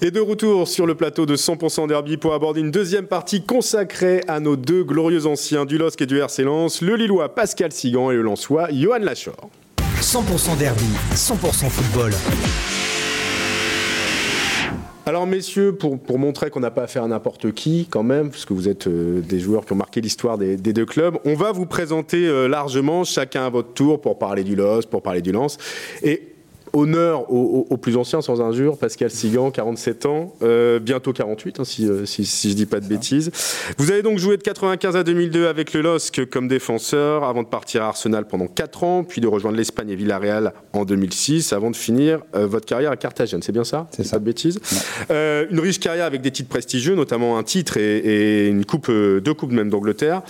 Et de retour sur le plateau de 100% Derby pour aborder une deuxième partie consacrée à nos deux glorieux anciens du LOSC et du RC Lens, le Lillois Pascal Sigan et le Lensois Johan Lachor. 100% Derby, 100% football. Alors messieurs, pour, pour montrer qu'on n'a pas affaire à n'importe qui quand même, parce que vous êtes euh, des joueurs qui ont marqué l'histoire des, des deux clubs, on va vous présenter euh, largement chacun à votre tour pour parler du LOSC, pour parler du Lens. Et honneur aux, aux- aux plus anciens, sans injure, Pascal Sigan, 47 ans, euh, bientôt 48, hein, si, euh, si, si je dis pas de bêtises. Vous avez donc joué de 95 à 2002 avec le LOSC comme défenseur, avant de partir à Arsenal pendant 4 ans, puis de rejoindre l'Espagne et Villarreal en 2006, avant de finir euh, votre carrière à Carthagène. C'est bien ça? C'est ça. Pas de bêtises? Euh, une riche carrière avec des titres prestigieux, notamment un titre et, et une coupe, deux coupes même d'Angleterre.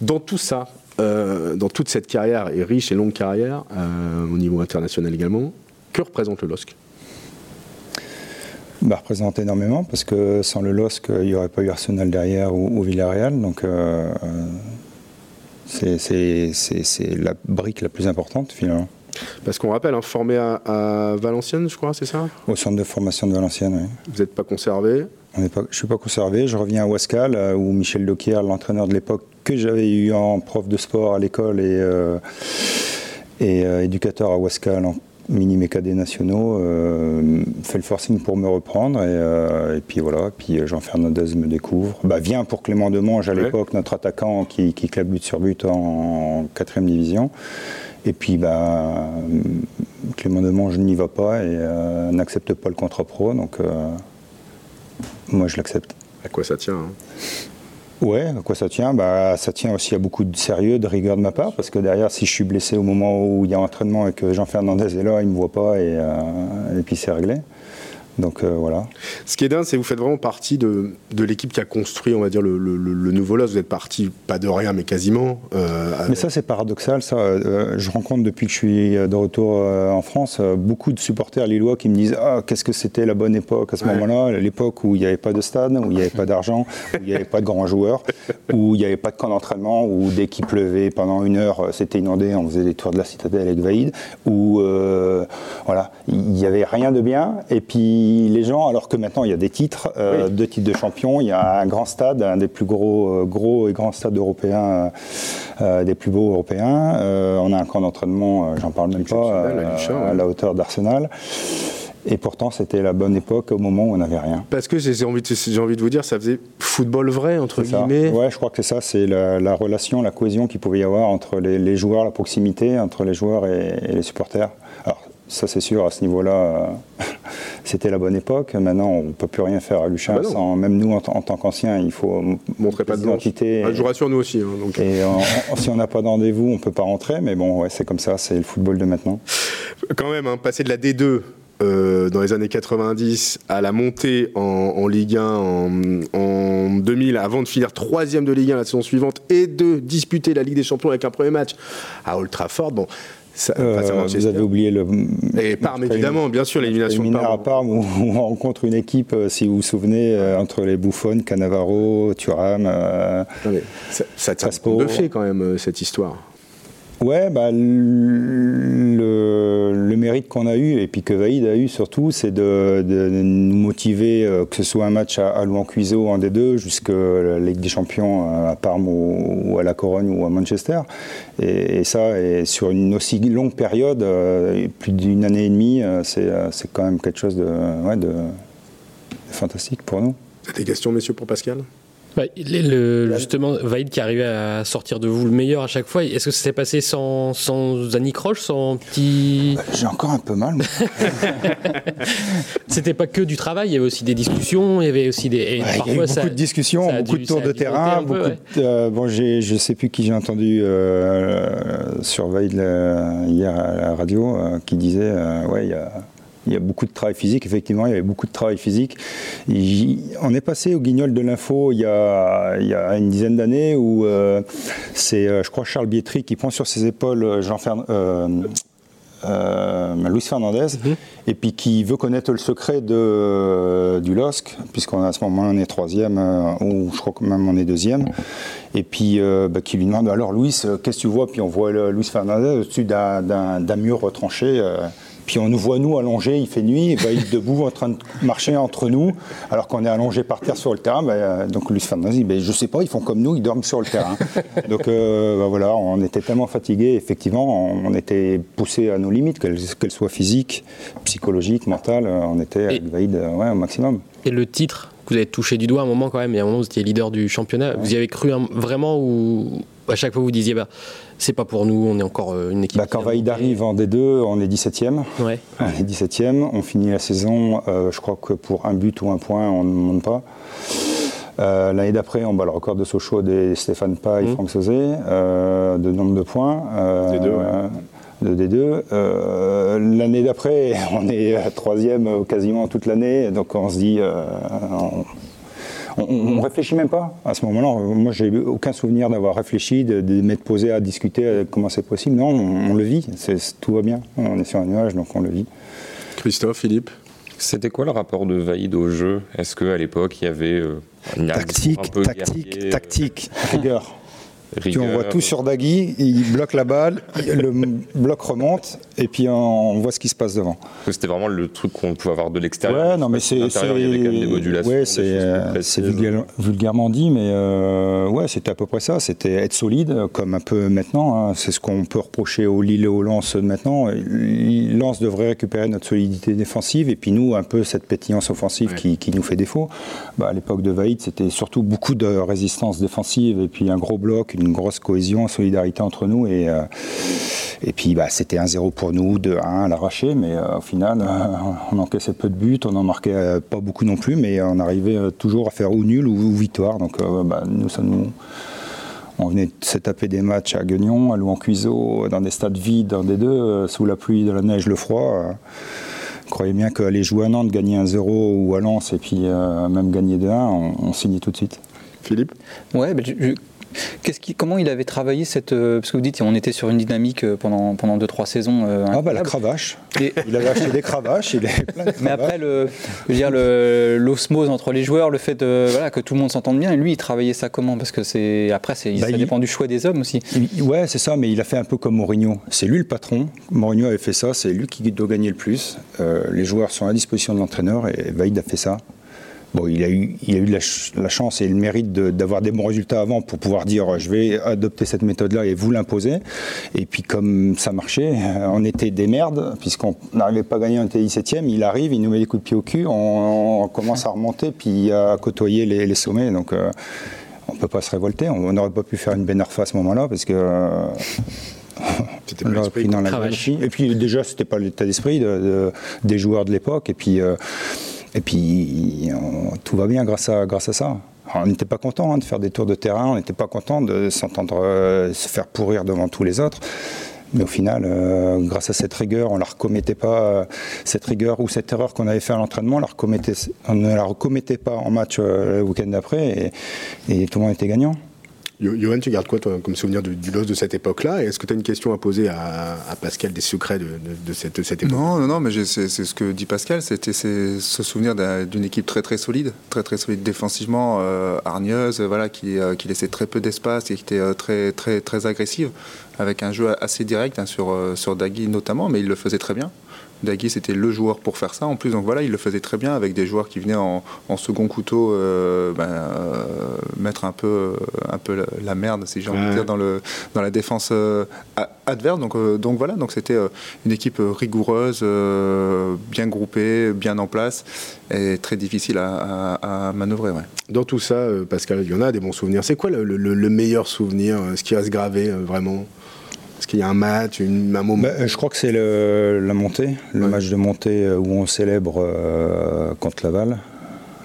Dans tout ça, euh, dans toute cette carrière et riche et longue carrière, euh, au niveau international également, que représente le LOSC? Bah, représente énormément parce que sans le LOSC, il n'y aurait pas eu Arsenal derrière ou, ou Villarreal. Donc euh, c'est- la brique la plus importante finalement. Parce qu'on rappelle, hein, formé à, à Valenciennes, je crois, c'est ça? Au centre de formation de Valenciennes, oui. Vous n'êtes pas conservé? On n'est pas, je ne suis pas conservé. Je reviens à Wascal euh, où Michel Doquier, l'entraîneur de l'époque que j'avais eu en prof de sport à l'école et, euh, et éducateur à Wascal en mini mécadets nationaux, euh, fait le forcing pour me reprendre. Et, euh, et puis voilà, puis euh, Jean Fernandez me découvre. Bah, vient pour Clément Demange à Ouais. l'époque, notre attaquant qui, qui claque but sur but en, 4 division. Et puis bah, Clément Demange n'y va pas et n'accepte pas le contrat pro. Donc moi je l'accepte. À quoi ça tient hein? Ouais, à quoi ça tient? Bah, Ça tient aussi à beaucoup de sérieux, de rigueur de ma part, parce que derrière, si je suis blessé au moment où il y a entraînement et que Jean Fernandez est là, il ne me voit pas et, euh, et puis c'est réglé. Donc euh, voilà. Ce qui est dingue, c'est que vous faites vraiment partie de, de l'équipe qui a construit, on va dire, le, le- le- le nouveau LOSC. Vous êtes parti, pas de rien, mais quasiment. euh, Mais ça, c'est paradoxal. Ça, Euh, je rencontre depuis que je suis de retour en France beaucoup de supporters lillois qui me disent Ah, qu'est-ce que c'était la bonne époque à ce Ouais. moment-là, l'époque où il n'y avait pas de stade, où il n'y avait pas d'argent, où il n'y avait pas de grands joueurs, où il n'y avait pas de camp d'entraînement, où dès qu'il pleuvait pendant une heure, c'était inondé, on faisait des tours de la citadelle avec Vaïd, où voilà, il n'y avait rien de bien. Et puis les gens, alors que maintenant il y a des titres, euh, Oui. deux titres de champion, il y a un grand stade, un des plus gros, euh, gros et grands stades européens, euh, des plus beaux européens. Euh, on a un camp d'entraînement, j'en parle même pas, à à la hauteur d'Arsenal. Et pourtant, c'était la bonne époque au moment où on n'avait rien. Parce que j'ai envie, de- envie de vous dire, ça faisait football vrai, entre guillemets. Ouais, je crois que c'est ça, c'est la, la relation, la cohésion qu'il pouvait y avoir entre les, les joueurs, la proximité entre les joueurs et, et les supporters. Alors, ça c'est sûr, à ce niveau-là, euh, c'était la bonne époque. Maintenant, on ne peut plus rien faire à Luchin. Ah bah sans, même nous, en, tant qu'anciens, il faut Montrez pas de blanche. identité. Ah, je vous rassure, nous aussi. hein, donc. Et en- en- si on n'a pas de rendez-vous, on ne peut pas rentrer. Mais bon, ouais, c'est comme ça, c'est le football de maintenant. Quand même, hein, passer de la D2 euh, dans les années 90 à la montée en, en Ligue 1 en, en 2000, avant de finir troisième de Ligue 1 la saison suivante, et de disputer la Ligue des Champions avec un premier match à Old Trafford, bon, ça, Euh, vous avez oublié le. Et Parme, évidemment, bien sûr, l'élimination de Préliminaire à Parme. Parme où on rencontre une équipe, euh, si vous vous souvenez, euh, entre les Buffon, Cannavaro, Thuram. euh, ça, ça tient Crespo. de fait quand même, cette histoire. Ouais, bah, le, mérite qu'on a eu, et puis que Vaïd a eu surtout, c'est de, nous motiver, euh, que ce soit un match à, Louan-Cuiseau en D2, jusqu'à la Ligue des Champions euh, à Parme ou, à La Corogne ou à Manchester. Et, ça, sur une aussi longue période, euh, plus d'une année et demie, c'est quand même quelque chose de, ouais, de, fantastique pour nous. Des questions, messieurs, pour Pascal? Bah, le- le- justement, Vaïd qui arrivait à sortir de vous le meilleur à chaque fois, est-ce que ça s'est passé sans, sans anicroche, sans petit. J'ai encore un peu mal. C'était pas que du travail, il y avait aussi des discussions, il y avait aussi des. il y a eu beaucoup ça- de discussions, beaucoup dû- de tours de terrain. peu, beaucoup ouais. de- euh, bon, je ne sais plus qui j'ai entendu euh, sur Veil le- hier à la radio euh, qui disait euh, ouais, il y a. Il y a beaucoup de travail physique, effectivement, il y avait beaucoup de travail physique. On est passé au guignol de l'info il, y a- il y a une dizaine d'années où euh, c'est, euh, je crois, Charles Bietri qui prend sur ses épaules euh, Jean euh, Luis Fernandez, et puis qui veut connaître le secret de, du LOSC, puisqu'on à ce moment on est troisième, euh, ou je crois que même on est deuxième, et puis bah, qui lui demande alors Luis, qu'est-ce que tu vois? Puis on voit Luis Fernandez au-dessus d'un mur retranché. Euh, puis on nous voit nous allongés, il fait nuit, et Vaïd debout en train de marcher entre nous, alors qu'on est allongé par terre sur le terrain. Ben, donc Luis Fernandez dit, ben, je sais pas, ils font comme nous, ils dorment sur le terrain. donc ben, voilà, on était tellement fatigués, effectivement, on, était poussés à nos limites, qu'elles soient physiques, psychologiques, mentales, on était avec Vaïd ouais, au maximum. Et le titre que vous avez touché du doigt à un moment quand même, il y a un moment où vous étiez leader du championnat, vous y avez cru vraiment ou à chaque fois vous disiez bah c'est pas pour nous, on est encore euh, une équipe. Bah, quand Vaïd arrive en D2, on est 17e. Ouais. On est 17e, on finit la saison, euh, je crois que pour un but ou un point, on ne monte pas. Euh, l'année d'après, on bat le record de Sochaux des Stéphane et mmh. Franck Sauzé, de nombre de points. D2, de D2. L'année d'après, on est troisième quasiment toute l'année, donc on se dit, on, ne réfléchit même pas à ce moment-là. Moi, j'ai aucun souvenir d'avoir réfléchi, de, m'être posé à discuter comment c'est possible. Non, on, le vit, tout va bien. On est sur un nuage, donc on le vit. Christophe, Philippe? C'était quoi le rapport de Vaïd au jeu? Est-ce qu'à l'époque, il y avait euh, une tactique, tactique, tactique, rigueur tu envoies tout sur Dagui, il bloque la balle, le bloc remonte, et puis on voit ce qui se passe devant. C'était vraiment le truc qu'on pouvait avoir de l'extérieur. Ouais, non, mais c'est. Ouais, c'est vulgairement dit, mais euh, ouais, c'était à peu près ça. C'était être solide, comme un peu maintenant. Hein. C'est ce qu'on peut reprocher au Lille et au Lens maintenant. Lens devrait récupérer notre solidité défensive, et puis nous, un peu cette pétillance offensive qui, nous fait défaut. Bah, à l'époque de Vaïd, c'était surtout beaucoup de résistance défensive, et puis un gros bloc, une grosse cohésion, solidarité entre nous. Et, euh, et puis bah, c'était 1-0 pour nous, 2-1 à l'arraché, mais euh, au final, euh, on encaissait peu de buts, on n'en marquait pas beaucoup non plus, mais on arrivait toujours à faire ou nul ou, victoire. Donc bah, nous, ça nous. On venait de se taper des matchs à Guignon, à Louan-Cuiseau, dans des stades vides, dans des deux, sous la pluie, de la neige, le froid. croyez bien qu'aller jouer à Nantes, gagner 1-0 ou à Lens et puis même gagner 2-1, on, on signe tout de suite. Philippe? Ouais, je, qui, comment il avait travaillé cette. Euh, parce que vous dites, on était sur une dynamique euh, pendant 2-3 pendant deux, trois saisons. Euh, ah, bah la cravache. Il avait acheté des cravaches. Il Mais après, le, l'osmose entre les joueurs, le fait de, voilà, que tout le monde s'entende bien, lui, il travaillait ça comment? Parce que c'est après, c'est, bah, ça dépend du choix des hommes aussi. ouais, c'est ça, mais il a fait un peu comme Mourinho. C'est lui le patron. Mourinho avait fait ça, c'est lui qui doit gagner le plus. les joueurs sont à disposition de l'entraîneur, et Vaïd a fait ça. Bon, il a eu, il a eu la, chance et le mérite d'avoir des bons résultats avant pour pouvoir dire je vais adopter cette méthode-là et vous l'imposer. Et puis comme ça marchait, euh, on était des merdes, puisqu'on n'arrivait pas à gagner, on était 17e, il arrive, il nous met des coups de pied au cul, on, commence à remonter, puis à côtoyer les, sommets. Donc euh, on ne peut pas se révolter, on n'aurait pas pu faire une Benarfa à ce moment-là, parce que... Euh, c'était pas pris dans la Et puis déjà, c'était pas l'état d'esprit des joueurs de l'époque. Et puis, et puis, tout va bien grâce à, ça. on n'était pas content hein, de faire des tours de terrain, on n'était pas content de s'entendre euh, se faire pourrir devant tous les autres. Mais au final, euh, grâce à cette rigueur, on ne la recommettait pas, euh, cette rigueur ou cette erreur qu'on avait fait à l'entraînement, on, ne la recommettait pas en match le week-end d'après et tout le monde était gagnant. Johan, tu gardes quoi toi, comme souvenir du, du de cette époque-là? Est-ce que tu as une question à poser à, Pascal des secrets de, cette, époque? Non, non, non, mais c'est ce que dit Pascal, c'était ce souvenir d'une équipe très très solide, très très solide défensivement, euh, hargneuse, voilà, qui, euh, qui, laissait très peu d'espace et qui était euh, très, très, très agressive, avec un jeu assez direct hein, sur, sur Dagui notamment, mais il le faisait très bien. Dagui, c'était le joueur pour faire ça. En plus, donc voilà, il le faisait très bien avec des joueurs qui venaient en, second couteau euh, ben, euh, mettre un peu, un peu la, merde, si j'ai envie de dire, dans, le, dans la défense euh, adverse. Donc, donc voilà, donc c'était une équipe rigoureuse, bien groupée, bien en place et très difficile à, manœuvrer. Dans tout ça, Pascal, il y en a des bons souvenirs. C'est quoi le, le meilleur souvenir, ce qui reste gravé vraiment? Est-ce qu'il y a un match, une, un moment bah, Je crois que c'est la montée, le match de montée euh, où on célèbre euh, contre Laval.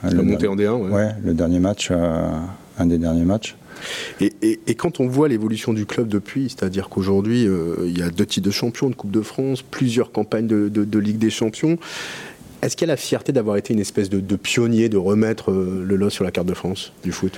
La montée en D1, ouais. ouais. le dernier match, euh, un des derniers matchs. Et, et, quand on voit l'évolution du club depuis, c'est-à-dire qu'aujourd'hui, il y a deux titres de champion de Coupe de France, plusieurs campagnes de, de, Ligue des Champions, est-ce qu'il y a la fierté d'avoir été une espèce de, de, pionnier, de remettre le LOS sur la carte de France du foot?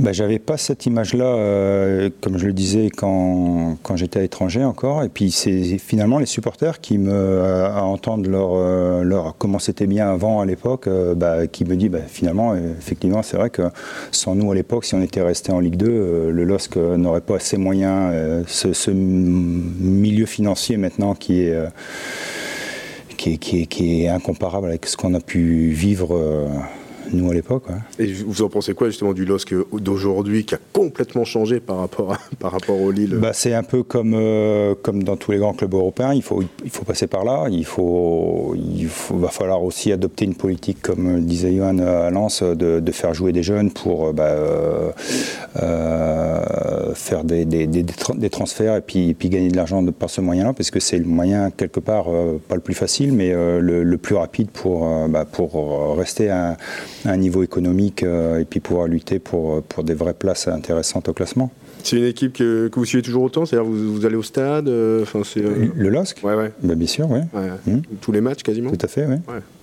Bah, J'avais pas cette image-là, euh, comme je le disais, quand, quand j'étais à l'étranger encore. Et puis c'est finalement les supporters qui me, euh, à entendre leur, euh, leur comment c'était bien avant à l'époque, bah, qui me disent bah, finalement, effectivement, c'est vrai que sans nous à l'époque, si on était resté en Ligue 2, le LOSC n'aurait pas assez moyens, ce, milieu financier maintenant qui, est, qui, est, incomparable avec ce qu'on a pu vivre nous à l'époque. Et vous en pensez quoi justement du LOSC d'aujourd'hui qui a complètement changé par rapport, à, par rapport au Lille? Bah, C'est un peu comme, euh, comme dans tous les grands clubs européens, il faut, il faut passer par là, il, faut, il faut, va falloir aussi adopter une politique, comme disait Johan à Lens, de, de faire jouer des jeunes pour bah, euh, euh, faire des, des, des, transferts et puis, puis gagner de l'argent par ce moyen-là, parce que c'est le moyen quelque part, pas le plus facile, mais le, le, plus rapide pour, bah, pour rester à un niveau économique euh, et puis pouvoir lutter pour, pour des vraies places intéressantes au classement. C'est une équipe que, que, vous suivez toujours autant C'est-à-dire vous, vous allez au stade euh, euh, Le LOSC? Ouais, ouais. Bah, bien sûr, oui. Mmh. Tous les matchs quasiment Tout à fait, oui.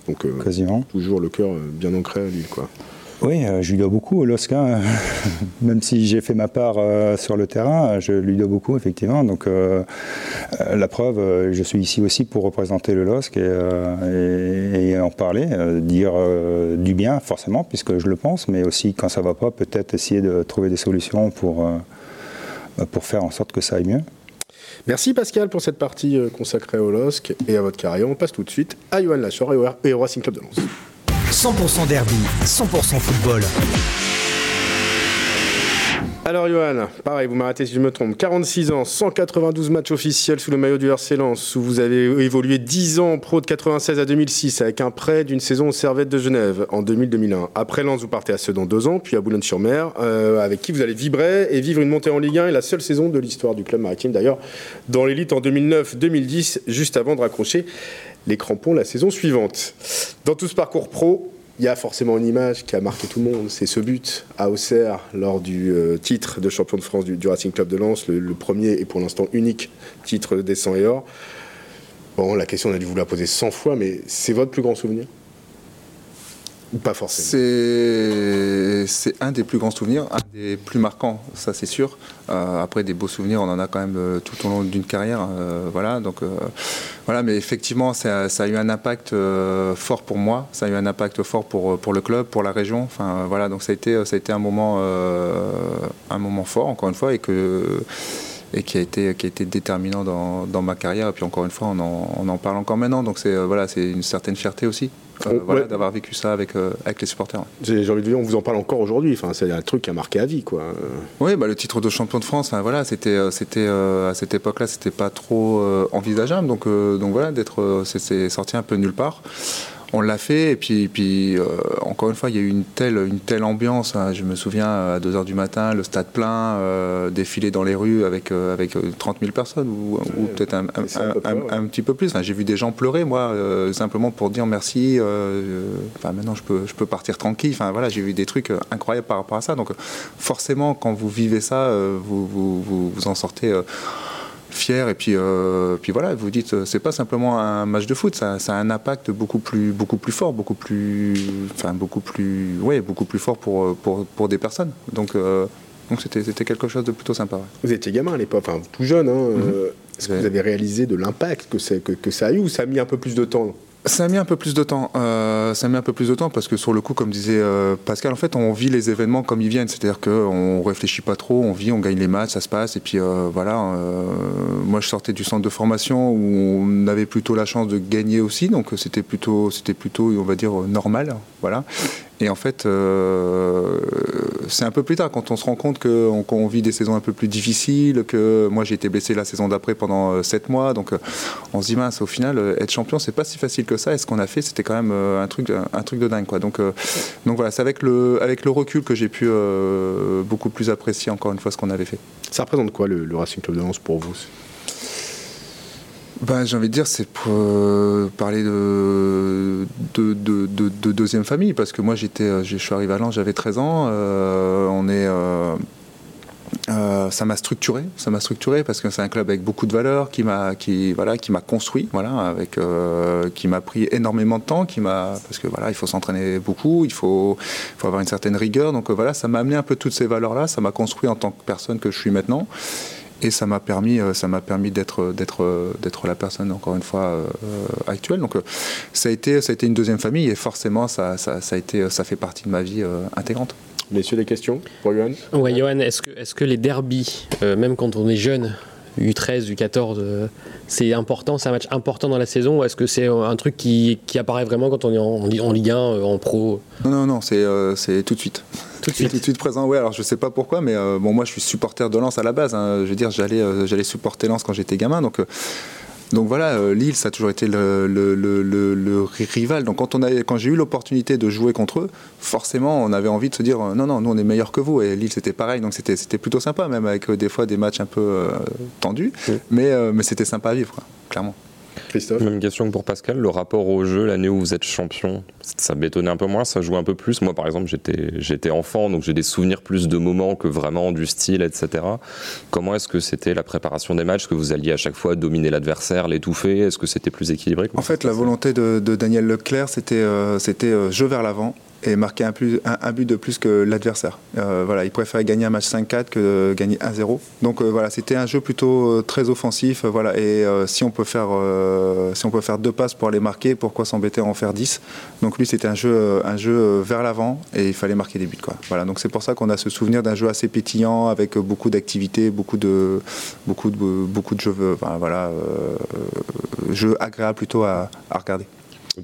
Donc, quasiment. Toujours le cœur bien ancré à Lille. Quoi. Oui, euh, je lui dois beaucoup au LOSC. Hein. Même si j'ai fait ma part euh, sur le terrain, je lui dois beaucoup, effectivement. Donc, euh, la preuve, je suis ici aussi pour représenter le LOSC et, en parler, dire du bien, forcément, puisque je le pense, mais aussi, quand ça ne va pas, peut-être essayer de trouver des solutions pour, pour faire en sorte que ça aille mieux. Merci Pascal pour cette partie consacrée au LOSC et à votre carrière. On passe tout de suite à Johan Lachor et au Racing Club de Lens. 100% derby, 100% football. Alors Johan, pareil, vous m'arrêtez si je me trompe. 46 ans, 192 matchs officiels sous le maillot du RC Lens, où vous avez évolué 10 ans en pro de 96 à 2006 avec un prêt d'une saison au Servette de Genève en 2000-2001. Après Lens, vous partez à Sedan deux ans, puis à Boulogne-sur-Mer, euh, avec qui vous allez vibrer et vivre une montée en Ligue 1 et la seule saison de l'histoire du club maritime d'ailleurs dans l'élite en 2009-2010, juste avant de raccrocher les crampons la saison suivante. Dans tout ce parcours pro, il y a forcément une image qui a marqué tout le monde, c'est ce but à Auxerre lors du euh, titre de champion de France du, Racing Club de Lens, le, premier et pour l'instant unique titre des 100 et or. Bon, la question, on a dû vous la poser 100 fois, mais c'est votre plus grand souvenir? Pas forcément C'est un des plus grands souvenirs, un des plus marquants, ça c'est sûr. Euh, après, des beaux souvenirs, on en a quand même euh, tout au long d'une carrière. Euh, voilà, donc, voilà, mais effectivement, ça, a eu un impact fort pour moi, ça a eu un impact fort pour, pour le club, pour la région. Enfin, voilà, donc ça a été, ça a été un, moment, un moment fort, encore une fois, et que et qui a été, qui a été déterminant dans, dans, ma carrière. Et puis encore une fois, on en, on en parle encore maintenant. Donc c'est voilà, c'est une certaine fierté aussi. Euh, voilà, d'avoir vécu ça avec, euh, avec les supporters. J'ai envie de dire, on vous en parle encore aujourd'hui. Enfin, c'est un truc qui a marqué à vie, quoi. Oui, bah, le titre de champion de France, voilà, c'était, euh, c'était à cette époque-là, c'était pas trop envisageable. Donc, donc voilà, d'être, c'est sorti un peu nulle part on l'a fait et puis, puis euh, encore une fois il y a eu une telle, une telle ambiance hein. je me souviens à 2h du matin le stade plein euh, défiler dans les rues avec, euh, avec 30 000 personnes ou, peut-être un, un, petit peu plus j'ai vu des gens pleurer moi simplement pour dire merci enfin maintenant je peux, je peux partir tranquille enfin voilà j'ai vu des trucs incroyables par rapport à ça. Donc forcément quand vous vivez ça vous, vous, vous, vous en sortez et puis euh, puis voilà vous dites euh, c'est pas simplement un match de foot ça, ça, a un impact beaucoup plus beaucoup plus fort beaucoup plus enfin beaucoup plus ouais beaucoup plus fort pour pour, pour des personnes. Donc euh, donc c'était c'était quelque chose de plutôt sympa vous étiez gamin à l'époque enfin tout jeune hein, mhm. est-ce que vous avez réalisé de l'impact que que, que ça a eu ou ça a mis un peu plus de temps ça a mis un peu plus de temps. Euh, ça a mis un peu plus de temps parce que sur le coup, comme disait euh, Pascal, en fait, on vit les événements comme ils viennent. C'est-à-dire qu'on réfléchit pas trop, on vit, on gagne les matchs, ça se passe. Et puis euh, voilà. moi, je sortais du centre de formation où on avait plutôt la chance de gagner aussi, donc c'était plutôt, c'était plutôt, on va dire, normal. Voilà. Et en fait, euh, c'est un peu plus tard quand on se rend compte qu'on vit des saisons un peu plus difficiles, que moi j'ai été blessé la saison d'après pendant 7 euh, mois, donc euh, on se dit mince, au final, être champion, c'est pas si facile que ça, et ce qu'on a fait, c'était quand même un truc, un truc de dingue. Donc, donc voilà, c'est avec le, avec le recul que j'ai pu beaucoup plus apprécier encore une fois ce qu'on avait fait. Ça représente quoi le, le Racing Club de Lens pour vous? Ben, J'ai envie de dire, c'est pour euh, parler de, de, de, deuxième famille, parce que moi, euh, je suis arrivé à Lens, j'avais 13 ans. Euh, on est, ça m'a structuré, ça m'a structuré parce que c'est un club avec beaucoup de valeurs qui m'a, qui voilà, qui construit, voilà, avec, qui m'a pris énormément de temps, qui parce que voilà, il faut s'entraîner beaucoup, il faut, faut avoir une certaine rigueur, donc voilà, ça m'a amené un peu toutes ces valeurs-là, ça m'a construit en tant que personne que je suis maintenant et ça m'a permis, euh, ça m'a permis d'être, d'être, d'être la personne encore une fois euh, actuelle. Donc ça a été, ça a été une deuxième famille et forcément ça, ça, ça a été, ça fait partie de ma vie euh, intégrante. Messieurs, des questions pour Johan? Ouais, Johan, est-ce que, est-ce que les derbies, même quand on est jeune, U13, U14, c'est important, c'est un match important dans la saison ou est-ce que c'est un truc qui, apparaît vraiment quand on est en, Ligue 1, en pro? Non, non, non, c'est tout de suite. Tout de suite. tout de suite présent, oui. Alors je sais pas pourquoi, mais bon, moi je suis supporter de Lens à la base. Hein. Je veux dire, j'allais j'allais supporter Lens quand j'étais gamin. Donc donc voilà, euh, Lille, ça a toujours été le, rival. Donc quand, on quand j'ai eu l'opportunité de jouer contre eux, forcément, on avait envie de se dire non, non, nous on est meilleurs que vous. Et Lille, c'était pareil. Donc c'était, plutôt sympa, même avec euh, des fois des matchs un peu euh, tendus. Mais, mais c'était sympa à vivre, clairement. Christophe Même question pour Pascal. Le rapport au jeu, l'année où vous êtes champion, ça bétonnait un peu moins, ça joue un peu plus. Moi, par exemple, j'étais, enfant, donc j'ai des souvenirs plus de moments que vraiment du style, etc. Comment est-ce que c'était la préparation des matchs que vous alliez à chaque fois dominer l'adversaire, l'étouffer? Est-ce que c'était plus équilibré? En fait, la volonté de, Daniel Leclerc, c'était, euh, c'était euh, jeu vers l'avant et marquer un, but de plus que l'adversaire. Euh, voilà, il préférait gagner un match 5-4 que gagner 1-0. Donc euh, voilà, c'était un jeu plutôt euh, très offensif. voilà, et si on peut faire si on peut faire deux passes pour aller marquer, pourquoi s'embêter à en faire 10 Donc lui, c'était un jeu un jeu vers l'avant et il fallait marquer des buts. Voilà, donc c'est pour ça qu'on a ce souvenir d'un jeu assez pétillant avec beaucoup d'activités, beaucoup de beaucoup de beaucoup de jeux, voilà, jeu agréable plutôt à regarder.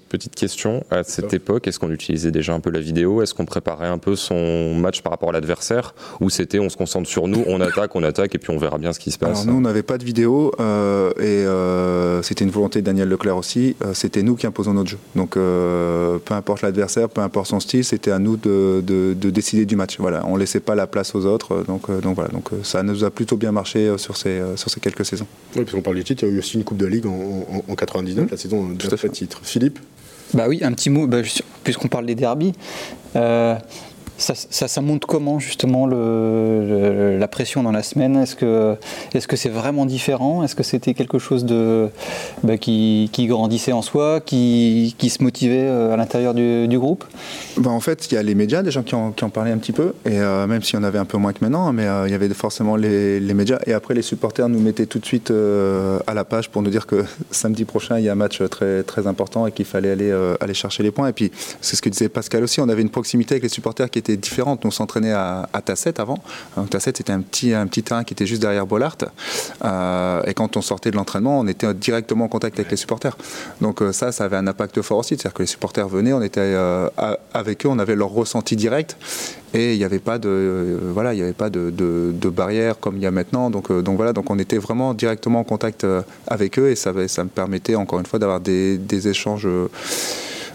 Petite question, à cette époque, est-ce qu'on utilisait déjà un peu la vidéo? Est-ce qu'on préparait un peu son match par rapport à l'adversaire? Ou c'était on se concentre sur nous, on attaque, on attaque et puis on verra bien ce qui se passe? Alors nous, on n'avait pas de vidéo euh, et euh, c'était une volonté de Daniel Leclerc aussi. Euh, c'était nous qui imposons notre jeu. Donc peu importe l'adversaire, peu importe son style, c'était à nous de, décider du match. Voilà, on laissait pas la place aux autres. Donc, donc voilà, donc ça nous a plutôt bien marché sur ces, sur ces quelques saisons. Oui, puis on parle du titre, il y a eu aussi une Coupe de Ligue en, en, 99, la saison de fait titre. Philippe bah oui, un petit mot, bah, puisqu'on parle des derbies. Euh, ça, ça, montre comment justement la pression dans la semaine? Est-ce que c'est vraiment différent? Est-ce que c'était quelque chose bah, qui, grandissait en soi, qui, se motivait euh, à l'intérieur du, groupe? Bah En fait, il y a les médias, des gens qui en, parlaient un petit peu, et euh, même s'il y en avait un peu moins que maintenant, mais euh, il y avait forcément les, médias. Et après, les supporters nous mettaient tout de suite à la page pour nous dire que samedi prochain, il y a un match très très important et qu'il fallait aller aller chercher les points. Et puis, c'est ce que disait Pascal aussi, on avait une proximité avec les supporters qui était différente. On s'entraînait à, à, Tasset avant. Donc, Tasset, c'était un petit, un petit terrain qui était juste derrière Bollard. Euh, et quand on sortait de l'entraînement, on était directement en contact avec les supporters. Donc euh, ça, ça avait un impact fort aussi. C'est-à-dire que les supporters venaient, on était euh, avec eux, on avait leur ressenti direct. Et il n'y avait pas de, voilà, il y avait pas de, de, barrière comme il y a maintenant. Donc, donc voilà, donc on était vraiment directement en contact avec eux et ça, ça me permettait encore une fois d'avoir des, des échanges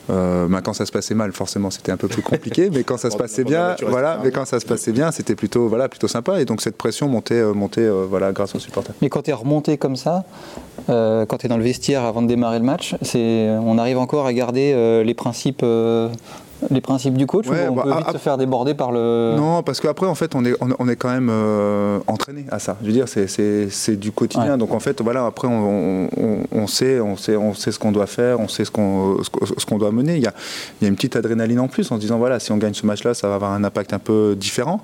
euh, bah, quand ça se passait mal, forcément, c'était un peu plus compliqué, mais quand ça se passait bien, voilà, mais quand ça se passait bien, c'était plutôt, voilà, plutôt sympa. Et donc cette pression montait, euh, montait, euh, voilà, grâce aux supporters. Mais quand tu es remonté comme ça, quand tu es dans le vestiaire avant de démarrer le match, c'est, on arrive encore à garder les principes les principes du coach ou on bah, peut vite se faire déborder par le... Non, parce qu'après, en fait, on est, on, est quand même euh, entraîné à ça. Je veux dire, c'est du quotidien. Donc, en fait, voilà, après, on, on, sait, on, sait, on sait ce qu'on doit faire, on sait ce qu'on ce qu'on doit mener. Il y, a, il y a une petite adrénaline en plus en se disant, voilà, si on gagne ce match-là, ça va avoir un impact un peu différent.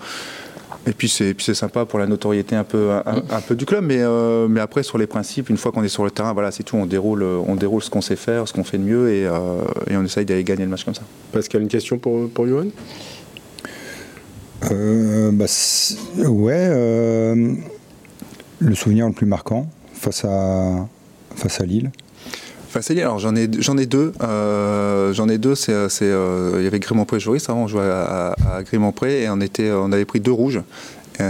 Et puis c'est sympa pour la notoriété un peu, un, peu du club, mais, euh, mais après sur les principes, une fois qu'on est sur le terrain, voilà, c'est tout, on déroule, on déroule ce qu'on sait faire, ce qu'on fait de mieux, et, euh, et on essaye d'aller gagner le match comme ça. Pascal, une question pour, pour Johan? Euh, bah, Ouais, le souvenir le plus marquant face à, face à Lille alors j'en ai, j'en ai deux. Euh, j'en ai deux. C'est, euh, il y avait Grimont-Pré Joris avant, on jouait à, à, Grimont-Pré et on, était, on avait pris deux rouges.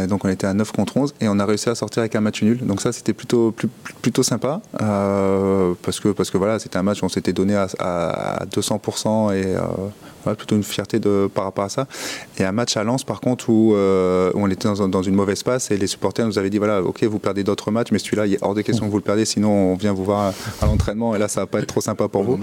Donc on était à 9 contre 11 et on a réussi à sortir avec un match nul. Donc ça c'était plutôt, plutôt sympa euh, parce, que, parce que voilà, c'était un match où on s'était donné à, à 200% et plutôt une fierté de, par rapport à ça. Et un match à Lens, par contre, où, euh, on était dans, une mauvaise passe et les supporters nous avaient dit voilà, ok, vous perdez d'autres matchs, mais celui-là, il est hors de question que vous le perdez, sinon on vient vous voir à, l'entraînement et là, ça va pas être trop sympa pour vous.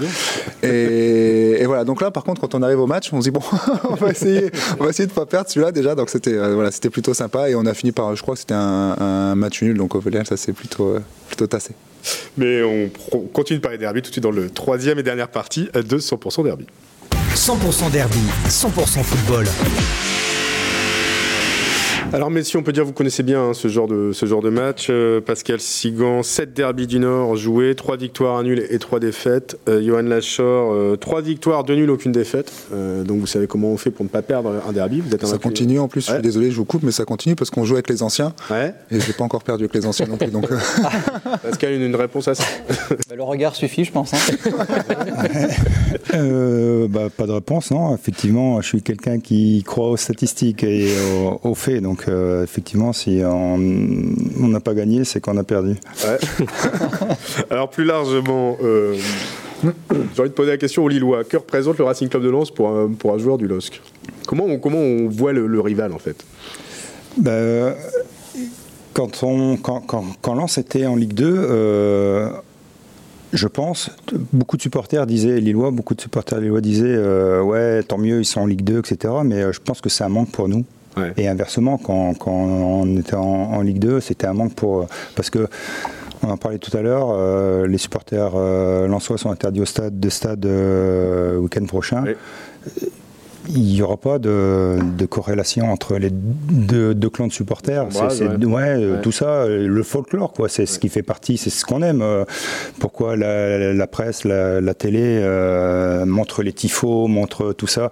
Et, voilà, donc là, par contre, quand on arrive au match, on se dit bon, on va essayer, on va essayer de pas perdre celui-là déjà. Donc c'était euh, voilà, c'était plutôt sympa et on a fini par, je crois que c'était un, match nul, donc au final, ça s'est plutôt, euh, plutôt tassé. Mais on continue de parler derby tout de suite dans le troisième et dernière partie de 100% derby. 100% derby, 100% football. Alors messieurs, on peut dire que vous connaissez bien hein, ce, genre de, ce genre de match. Euh, Pascal Sigan, 7 derbies du Nord joués, 3 victoires, un nul et 3 défaites. Euh, Johan Lachor, 3 victoires, 2 nuls, aucune défaite. Euh, donc vous savez comment on fait pour ne pas perdre un derby. Vous êtes ça continue en plus, je suis désolé, je vous coupe, mais ça continue parce qu'on joue avec les anciens. Ouais. Et je n'ai pas encore perdu avec les anciens non plus. Donc, Pascal, une, une réponse à ça Bah, Le regard suffit, je pense. hein. Euh, bah, pas de réponse, non. Effectivement, je suis quelqu'un qui croit aux statistiques et aux, aux faits. Donc, euh, effectivement, si on n'a pas gagné, c'est qu'on a perdu. Ouais. Alors plus largement, euh, j'ai envie de poser la question aux Lillois. Que représente le Racing Club de Lens pour un, pour un joueur du LOSC? Comment on, comment on voit le, le rival en fait? Bah, quand, on, quand, quand, quand Lens était en Ligue 2, euh, je pense, beaucoup de supporters disaient, Lillois, beaucoup de supporters lillois disaient, euh, ouais, tant mieux, ils sont en Ligue 2, etc. Mais je pense que c'est un manque pour nous. Ouais. Et inversement, quand, quand on était en, en Ligue 2, c'était un manque pour. Parce que. On en parlait tout à l'heure, euh, les supporters euh, lensois sont interdits au stade de stade euh, week-end prochain. Oui. Il n'y aura pas de, de corrélation entre les deux, deux clans de supporters. C'est- ouais. ouais, euh, Ouais. tout ça, euh, le folklore, quoi. C'est ce qui fait partie, c'est ce qu'on aime. Euh, Pourquoi la, presse, la, la télé euh, montre les tifos, montre tout ça?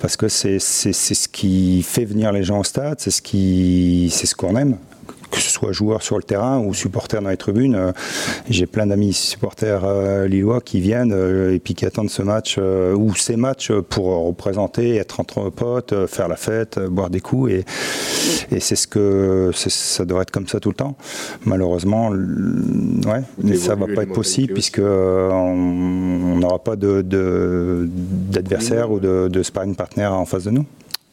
Parce que c'est c'est- c'est ce qui fait venir les gens au stade, c'est ce qui, c'est ce qu'on aime. Que ce soit joueur sur le terrain ou supporter dans les tribunes, Euh, j'ai plein d'amis supporters euh, lillois qui viennent euh, et puis qui attendent ce match ou ces matchs pour représenter, être entre potes, faire la fête, boire des coups et, et c'est ce que ça devrait être comme ça tout le temps. Malheureusement, ouais, ça va pas être possible puisque on n'aura pas de de- d'adversaire ou de, de sparring partner en face de nous.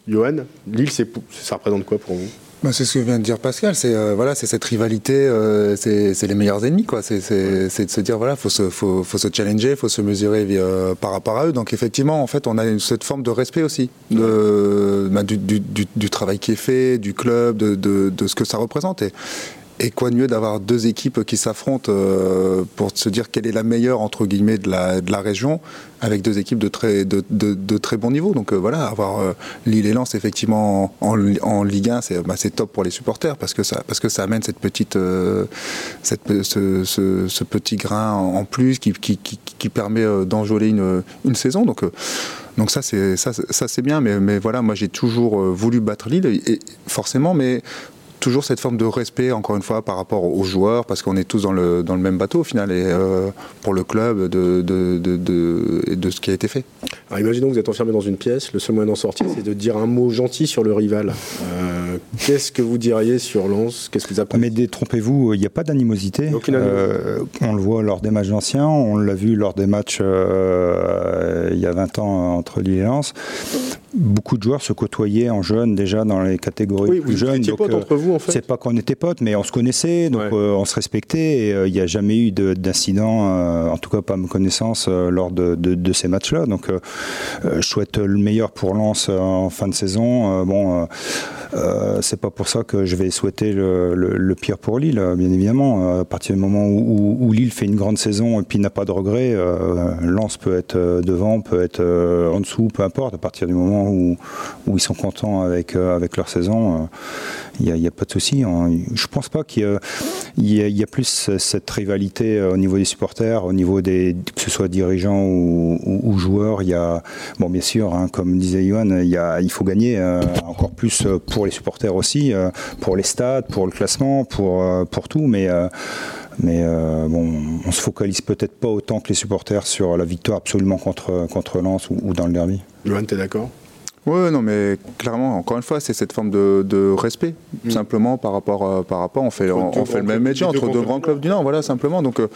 Johan, Lille, ça représente quoi pour vous? Bah, c'est ce que vient de dire Pascal, c'est euh, voilà, c'est cette rivalité, euh, c'est les meilleurs ennemis quoi. C'est de se dire voilà, faut se faut, faut se challenger, faut se mesurer euh, par rapport à eux. Donc effectivement, en fait, on a une, cette forme de respect aussi de, bah, du, du, du- du travail qui est fait, du club, de, de, de ce que ça représente. Et, et quoi de mieux d'avoir deux équipes qui s'affrontent euh, pour se dire quelle est la meilleure entre guillemets de la, de la région, avec deux équipes de très, de, de- très bon niveau. Donc euh, voilà, avoir euh, Lille et Lens effectivement en, Ligue 1, c'est bah, top pour les supporters parce que ça, parce que ça amène cette petite, cette, ce, petit grain en, plus qui, qui, qui- permet d'enjôler une, une saison. Donc donc ça c'est ça, ça bien, mais, mais voilà, moi j'ai toujours voulu battre Lille et forcément, mais toujours cette forme de respect, encore une fois, par rapport aux joueurs, parce qu'on est tous dans le, dans le même bateau au final, et euh, pour le club, de, de, de, de, ce qui a été fait. Alors imaginons que vous êtes enfermé dans une pièce, le seul moyen d'en sortir, c'est de dire un mot gentil sur le rival. Euh, Qu'est-ce que vous diriez sur Lens? Qu'est-ce que vous apprenez? Mais détrompez-vous, il n'y a pas d'animosité. Aucune Euh, on le voit lors des matchs anciens, on l'a vu lors des matchs euh, il y a 20 ans entre Lille et Lens. Beaucoup de joueurs se côtoyaient en jeune déjà dans les catégories Oui, plus vous jeunes. étiez donc, potes euh, entre vous en fait c'est pas qu'on était potes, mais on se connaissait, donc Ouais. euh, on se respectait. Et euh, il n'y a jamais eu de- d'incident, en tout cas pas à ma connaissance, lors de, de- de ces matchs-là. Donc je souhaite le meilleur pour Lens en fin de saison. Bon, c'est pas pour ça que je vais souhaiter le, le- le pire pour Lille, bien évidemment. À partir du moment où, où- où Lille fait une grande saison et puis n'a pas de regrets, Lens peut être devant, peut être en dessous, peu importe. À partir du moment où, ils sont contents avec, euh, avec leur saison, euh, il n'y a, pas de souci. hein. Je pense pas qu'il y, y a- plus cette rivalité euh, au niveau des supporters, au niveau des que ce soit dirigeants ou, ou- ou joueurs. Y a, bon, bien sûr, hein, comme disait Johan, il, faut gagner euh, encore plus euh, pour les supporters aussi, euh, pour les stades, pour le classement, pour, euh, pour tout. Mais euh, mais euh, bon, on se focalise peut-être pas autant que les supporters sur la victoire absolument contre, contre Lens ou, ou dans le derby. Johan, t'es d'accord? Ouais, non, mais clairement, encore une fois, c'est cette forme de, de respect, Mm. simplement par rapport, euh, par rapport, on fait, on, fait le même métier entre deux grands clubs du Nord, voilà, simplement. Donc, euh,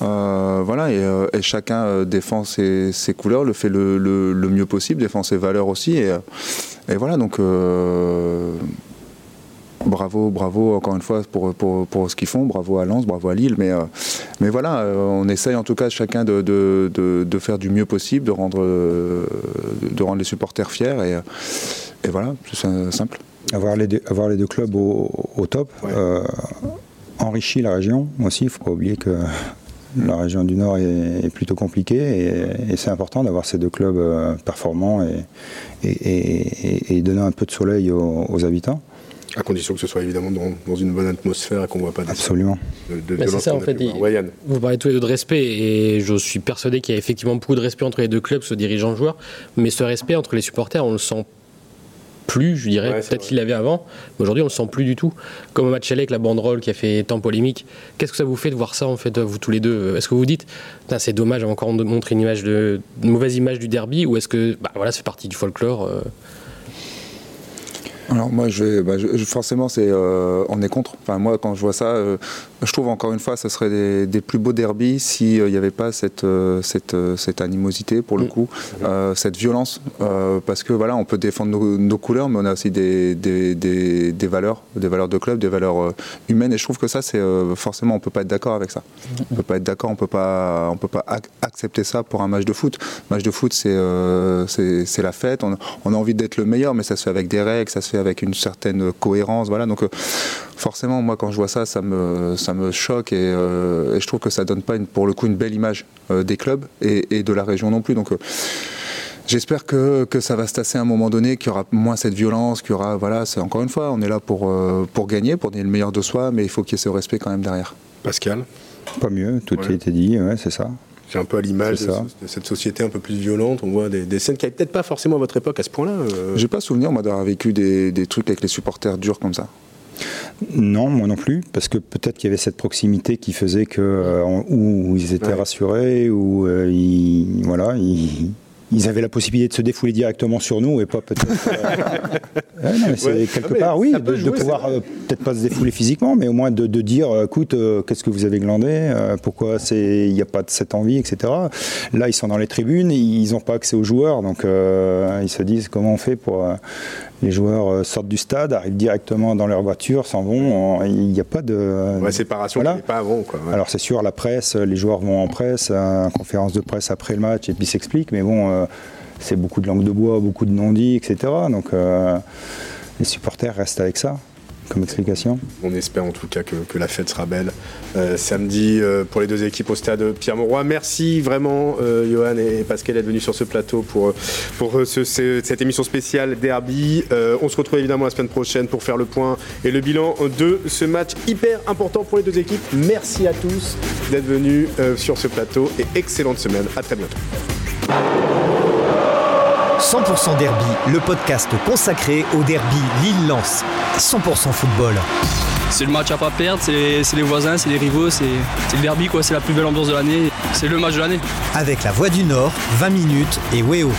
euh, voilà, et, euh, et chacun défend ses, ses couleurs, le fait le, le- le mieux possible, défend ses valeurs aussi, et, et voilà, donc. Bravo, bravo encore une fois pour, pour, pour ce qu'ils font, bravo à Lens, bravo à Lille, mais, euh, mais voilà, euh, on essaye en tout cas chacun de, de, de- de faire du mieux possible, de rendre, euh, de rendre les supporters fiers, et, et voilà, c'est simple. Avoir les deux, avoir les deux clubs au, au top Ouais. euh, enrichit la région aussi. Il ne faut pas oublier que la région du Nord est, est plutôt compliquée et, et c'est important d'avoir ces deux clubs performants et, et, et- et donner un peu de soleil aux, aux habitants. À condition que ce soit évidemment dans, dans une bonne atmosphère et qu'on ne voit pas des Absolument. de, de Bah, c'est ça, en a fait, il- Ouais. Vous parlez tous les deux de respect et je suis persuadé qu'il y a effectivement beaucoup de respect entre les deux clubs, ce dirigeant joueur, mais ce respect entre les supporters, on le sent plus, je dirais, Ouais, peut-être qu'il l'avait avant, mais aujourd'hui on le sent plus du tout. Comme au match aller avec la banderole qui a fait tant polémique, qu'est-ce que ça vous fait de voir ça en fait, vous tous les deux? Est-ce que vous vous dites, c'est dommage, on encore montrer une image de une mauvaise image du derby, ou est-ce que bah, voilà, c'est partie du folklore euh, Alors moi, je vais, bah, je- forcément, c'est, euh, on est contre. Enfin, moi, quand je vois ça, euh, je trouve encore une fois, ça serait des, des plus beaux derbies s'il n'y avait pas cette, euh, cette, euh, cette animosité, pour le Mm. coup, euh, cette violence. euh, parce que voilà, on peut défendre nos, nos couleurs, mais on a aussi des, des, des, des valeurs, des valeurs de club, des valeurs euh, humaines. Et je trouve que ça, c'est euh, forcément, on peut pas être d'accord avec ça. On peut pas être d'accord, on peut pas, on peut pas ac- accepter ça pour un match de foot. match de foot, c'est euh, c'est c'est la fête. On, on a envie d'être le meilleur, mais ça se fait avec des règles, ça se fait avec une certaine cohérence. Voilà. Donc, euh, forcément, moi, quand je vois ça, ça me, ça me choque et, euh, et je trouve que ça donne pas, une, pour le coup, une belle image euh, des clubs et, et de la région non plus. Donc, euh, J'espère que, que ça va se tasser à un moment donné, qu'il y aura moins cette violence, qu'il y aura, voilà, c'est encore une fois, on est là pour, euh, pour gagner, pour donner le meilleur de soi, mais il faut qu'il y ait ce respect quand même derrière. Pascal, Pas mieux, tout Ouais. a été dit, ouais, c'est ça. C'est un peu à l'image de, ça. de cette société un peu plus violente. On voit des, des scènes qui n'avaient peut-être pas forcément à votre époque à ce point-là. euh. J'ai pas souvenir, moi, d'avoir vécu des, des trucs avec les supporters durs comme ça. Non, moi non plus, parce que peut-être qu'il y avait cette proximité qui faisait que euh, où ils étaient Ouais. rassurés, où euh, ils, voilà, ils, ils avaient la possibilité de se défouler directement sur nous et pas peut-être. euh, ouais, non, mais c'est Ouais. quelque Ah, part, oui, de, pouvoir euh, peut-être pas se défouler physiquement, mais au moins de, de dire, euh, écoute, euh, qu'est-ce que vous avez glandé, pourquoi il n'y a pas de cette envie, etc. Là, ils sont dans les tribunes, ils n'ont pas accès aux joueurs, donc ils se disent comment on fait pour les joueurs euh, sortent du stade, arrivent directement dans leur voiture, s'en vont. euh, Il n'y a pas de. Ouais, séparation Voilà. avait pas avant. Quoi, ouais. Alors c'est sûr, la presse, les joueurs vont en presse, euh, en conférence de presse après le match et puis s'expliquent, mais bon, euh, c'est beaucoup de langue de bois, beaucoup de non-dits, etc. Donc euh, les supporters restent avec ça comme explication. On espère en tout cas que, que la fête sera belle euh, samedi euh, pour les deux équipes au stade Pierre-Mauroy. Merci vraiment, euh, Johan et Pascal, d'être venus sur ce plateau pour, pour ce- ce- cette émission spéciale Derby. Euh, on se retrouve évidemment la semaine prochaine pour faire le point et le bilan de ce match hyper important pour les deux équipes. Merci à tous d'être venus euh, sur ce plateau et excellente semaine. À très bientôt. 100% Derby, le podcast consacré au derby Lille-Lens. 100% football. C'est le match à pas perdre, c'est les, voisins, c'est les rivaux, c'est c'est le derby, quoi, c'est la plus belle ambiance de l'année, c'est le match de l'année. Avec la Voix du Nord, 20 minutes et Weo.